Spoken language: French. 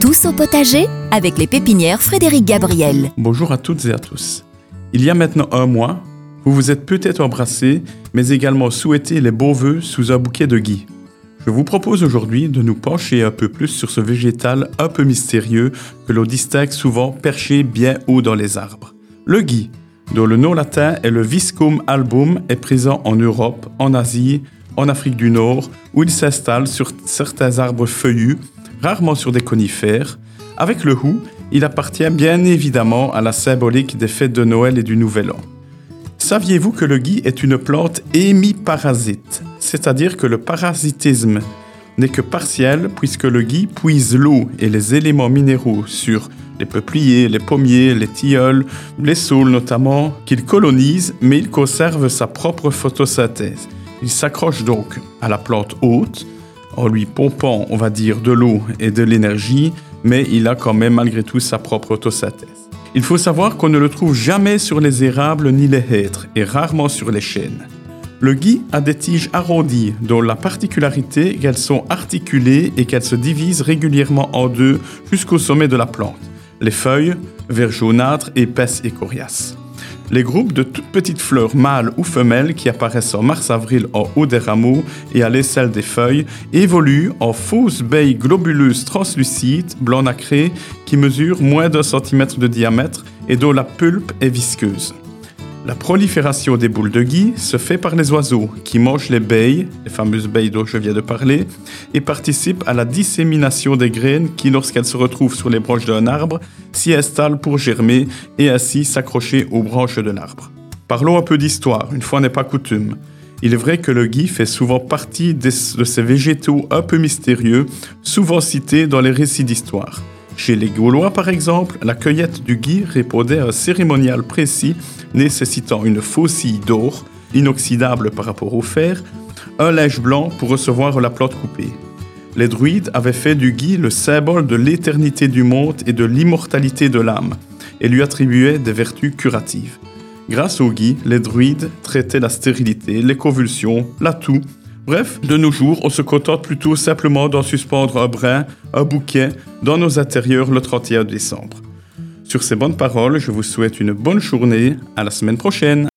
Tous au potager avec les pépinières Frédéric Gabriel. Bonjour à toutes et à tous. Il y a maintenant un mois, vous vous êtes peut-être embrassés, mais également souhaité les beaux vœux sous un bouquet de gui. Je vous propose aujourd'hui de nous pencher un peu plus sur ce végétal un peu mystérieux que l'on distingue souvent perché bien haut dans les arbres. Le gui, dont le nom latin est le Viscum album, est présent en Europe, en Asie, en Afrique du Nord, où il s'installe sur certains arbres feuillus, rarement sur des conifères. Avec le hou, il appartient bien évidemment à la symbolique des fêtes de Noël et du Nouvel An. Saviez-vous que le gui est une plante hémiparasite, c'est-à-dire que le parasitisme n'est que partiel puisque le gui puise l'eau et les éléments minéraux sur les peupliers, les pommiers, les tilleuls, les saules notamment, qu'il colonise, mais il conserve sa propre photosynthèse. Il s'accroche donc à la plante haute en lui pompant, on va dire, de l'eau et de l'énergie, mais il a quand même malgré tout sa propre photosynthèse. Il faut savoir qu'on ne le trouve jamais sur les érables ni les hêtres et rarement sur les chênes. Le gui a des tiges arrondies dont la particularité qu'elles sont articulées et qu'elles se divisent régulièrement en deux jusqu'au sommet de la plante. Les feuilles, vert jaunâtres, épaisses et coriaces. Les groupes de toutes petites fleurs mâles ou femelles qui apparaissent en mars-avril en haut des rameaux et à l'aisselle des feuilles évoluent en fausses baies globuleuses translucides, blanc nacré, qui mesurent moins d'un centimètre de diamètre et dont la pulpe est visqueuse. La prolifération des boules de gui se fait par les oiseaux qui mangent les baies, les fameuses baies dont je viens de parler, et participent à la dissémination des graines qui, lorsqu'elles se retrouvent sur les branches d'un arbre, s'y installent pour germer et ainsi s'accrocher aux branches de l'arbre. Parlons un peu d'histoire, une fois n'est pas coutume. Il est vrai que le gui fait souvent partie de ces végétaux un peu mystérieux, souvent cités dans les récits d'histoire. Chez les Gaulois, par exemple, la cueillette du gui répondait à un cérémonial précis nécessitant une faucille d'or, inoxydable par rapport au fer, un linge blanc pour recevoir la plante coupée. Les druides avaient fait du gui le symbole de l'éternité du monde et de l'immortalité de l'âme, et lui attribuaient des vertus curatives. Grâce au gui, les druides traitaient la stérilité, les convulsions, la toux, Bref, de nos jours, on se contente plutôt simplement d'en suspendre un brin, un bouquet, dans nos intérieurs le 31 décembre. Sur ces bonnes paroles, je vous souhaite une bonne journée. À la semaine prochaine.